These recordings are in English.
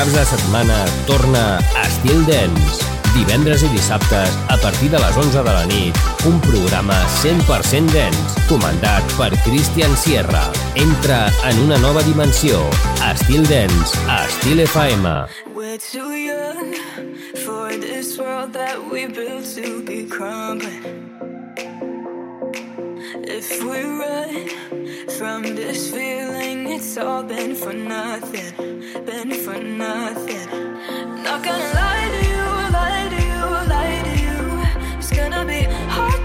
caps de setmana torna a Estil Dens. Divendres i dissabtes, a partir de les 11 de la nit, un programa 100% dens, comandat per Christian Sierra. Entra en una nova dimensió. Estil Dens, a Estil FM. We're too young for this world that we built to be crumbling. If we run from this feeling, it's all been for nothing. Been for nothing. Not gonna lie to you, lie to you, lie to you. It's gonna be hard.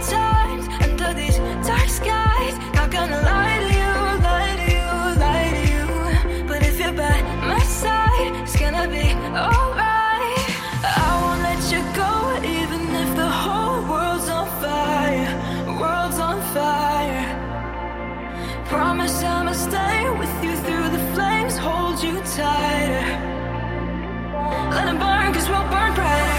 tighter. Let them burn, cause we'll burn brighter.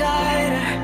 outsider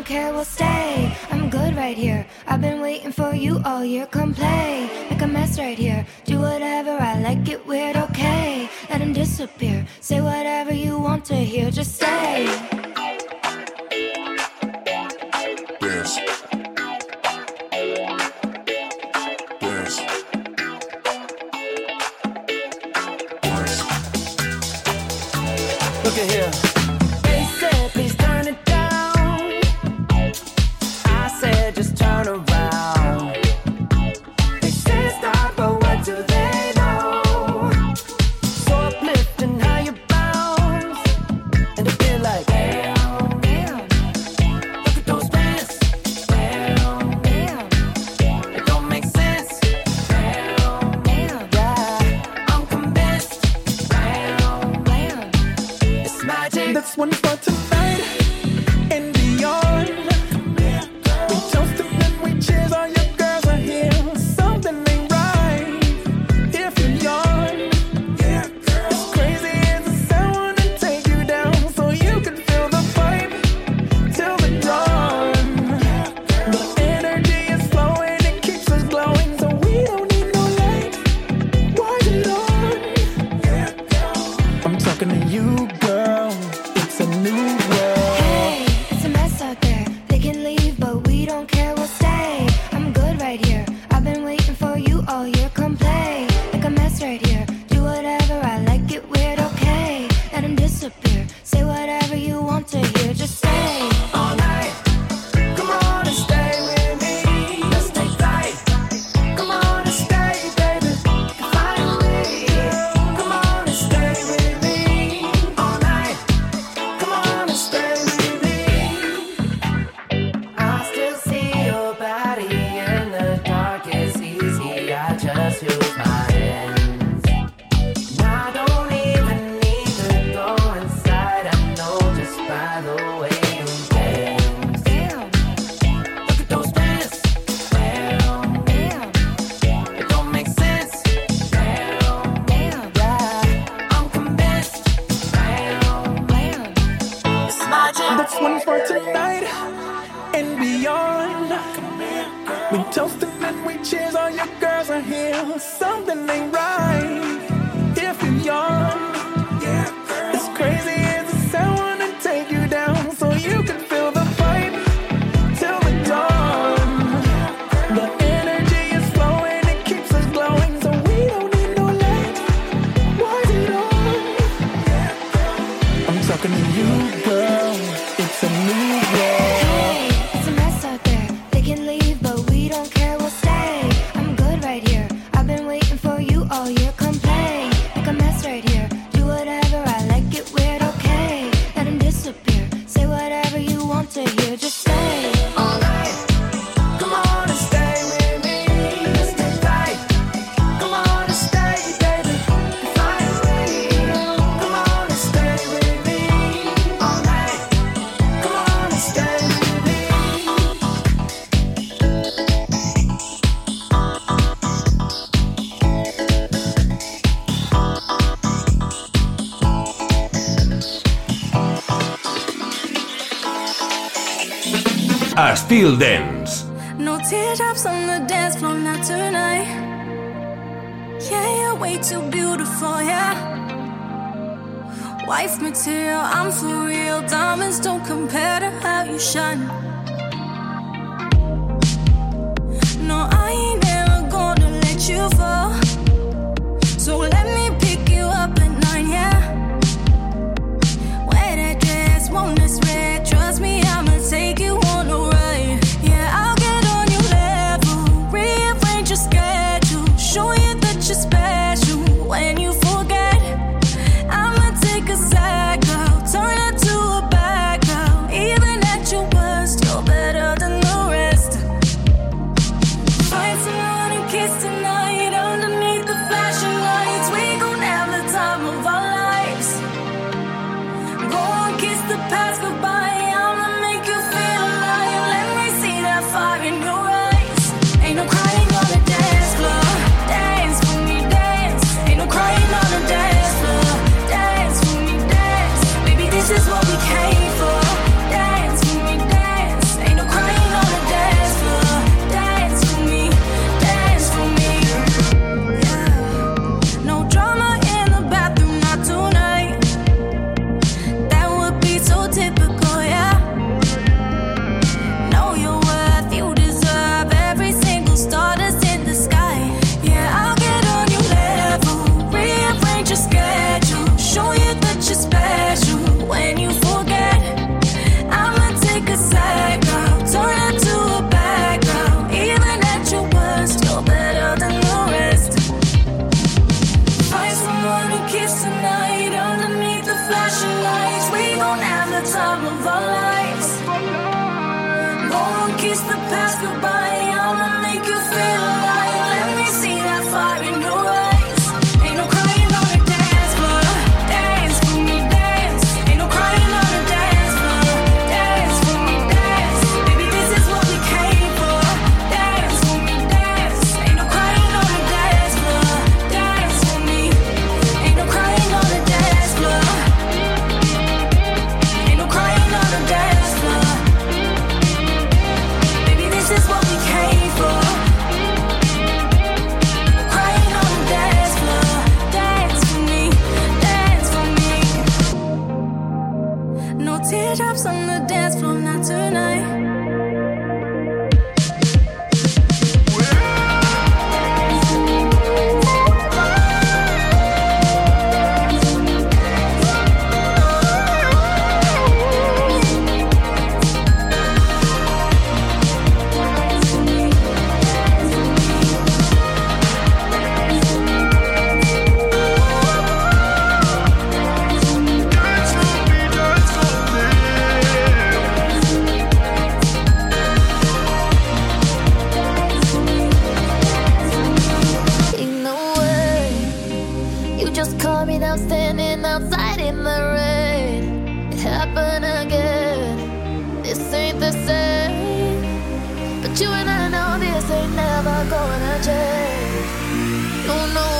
don't care, we'll stay. I'm good right here. I've been waiting for you all year. Come play, make a mess right here. Do whatever I like, it weird, okay. Let him disappear. Say whatever you want to hear, just say. I Still Dance. No teardrops on the dance floor, not tonight. Yeah, you're way too beautiful, yeah. Wife material, I'm for real. Diamonds don't compare to how you shine. wanna. Don't know.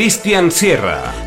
Cristian Sierra.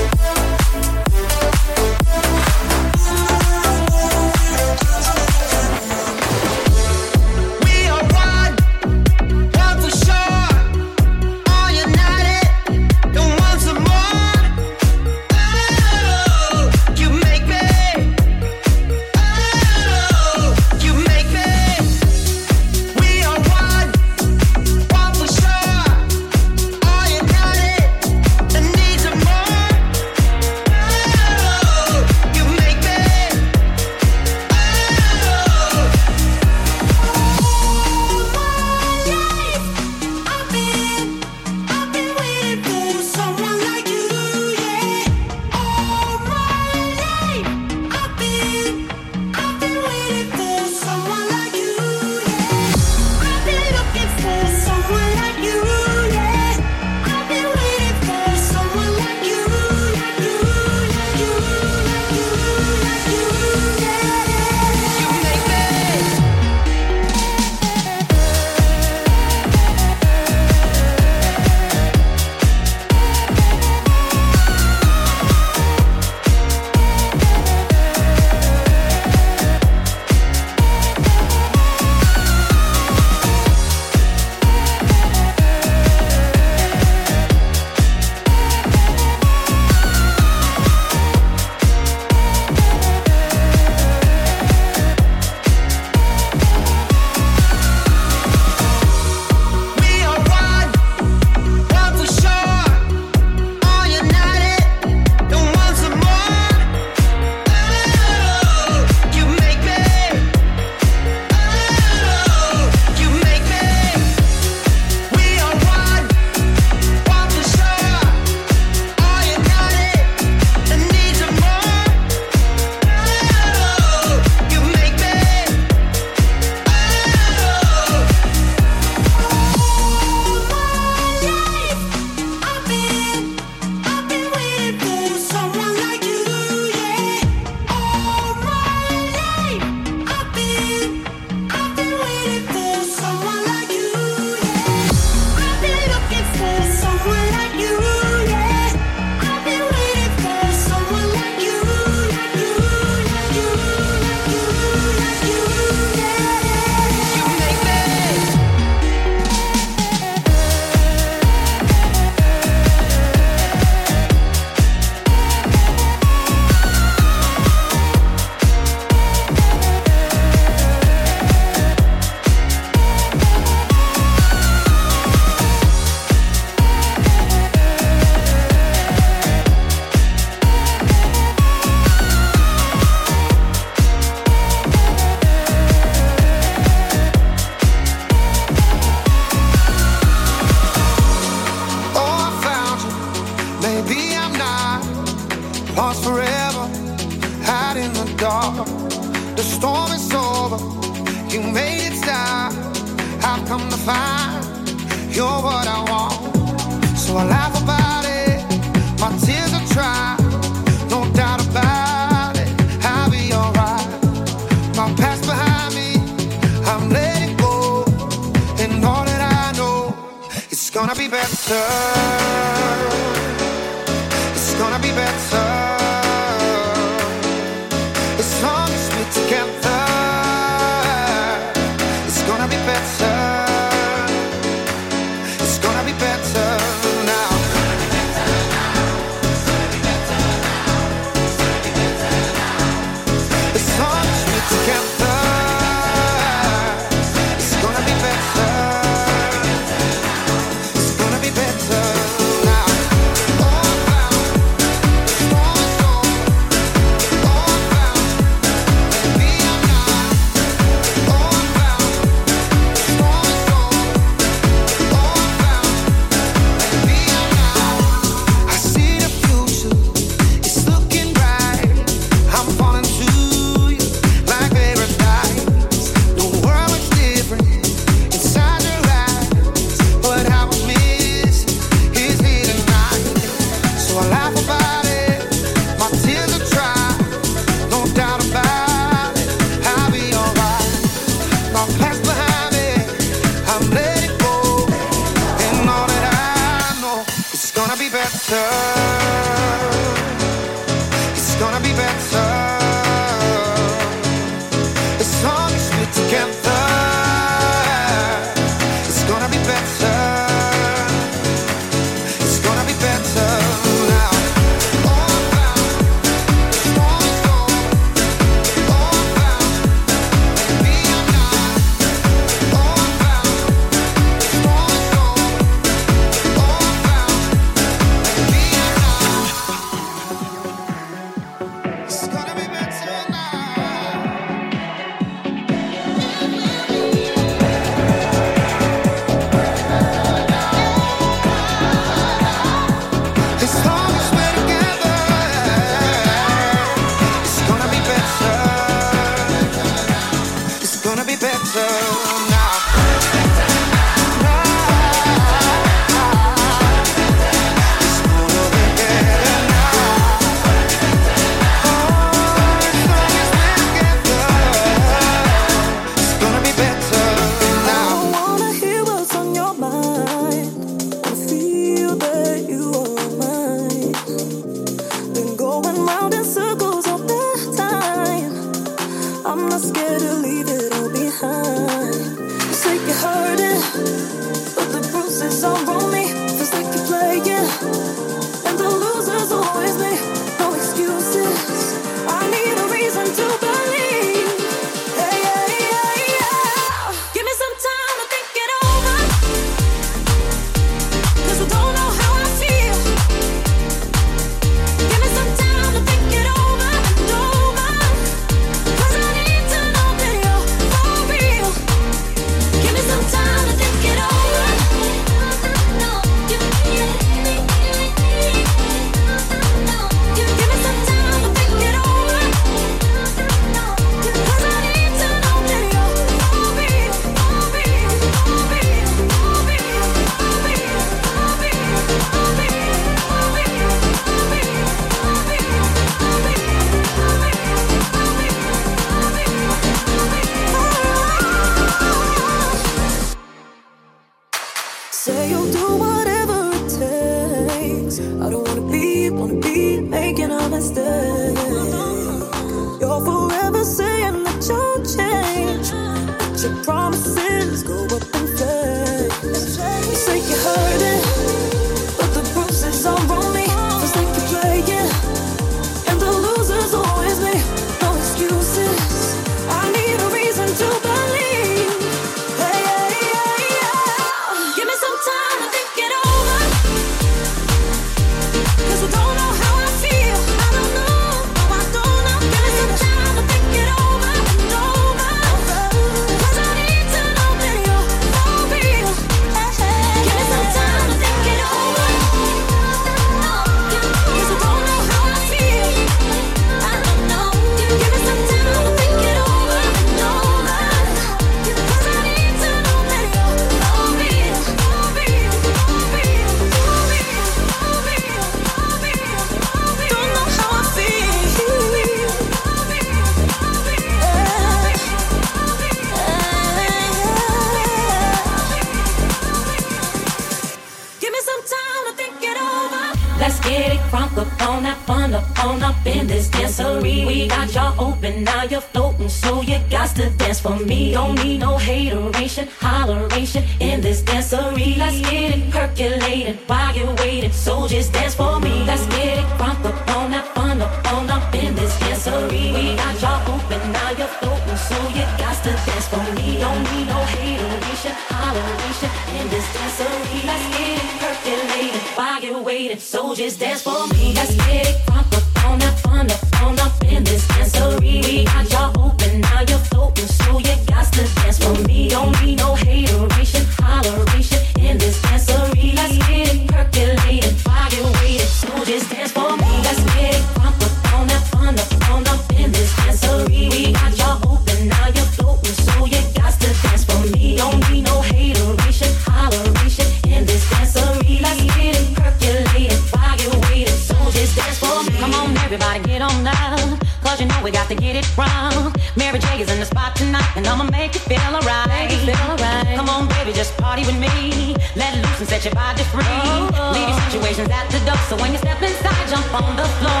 to get it wrong. Mary J is in the spot tonight, and I'ma make it feel alright. Right. Come on, baby, just party with me. Let loose and set your body free. Oh, oh. Leave your situations at the door, so when you step inside, jump on the floor.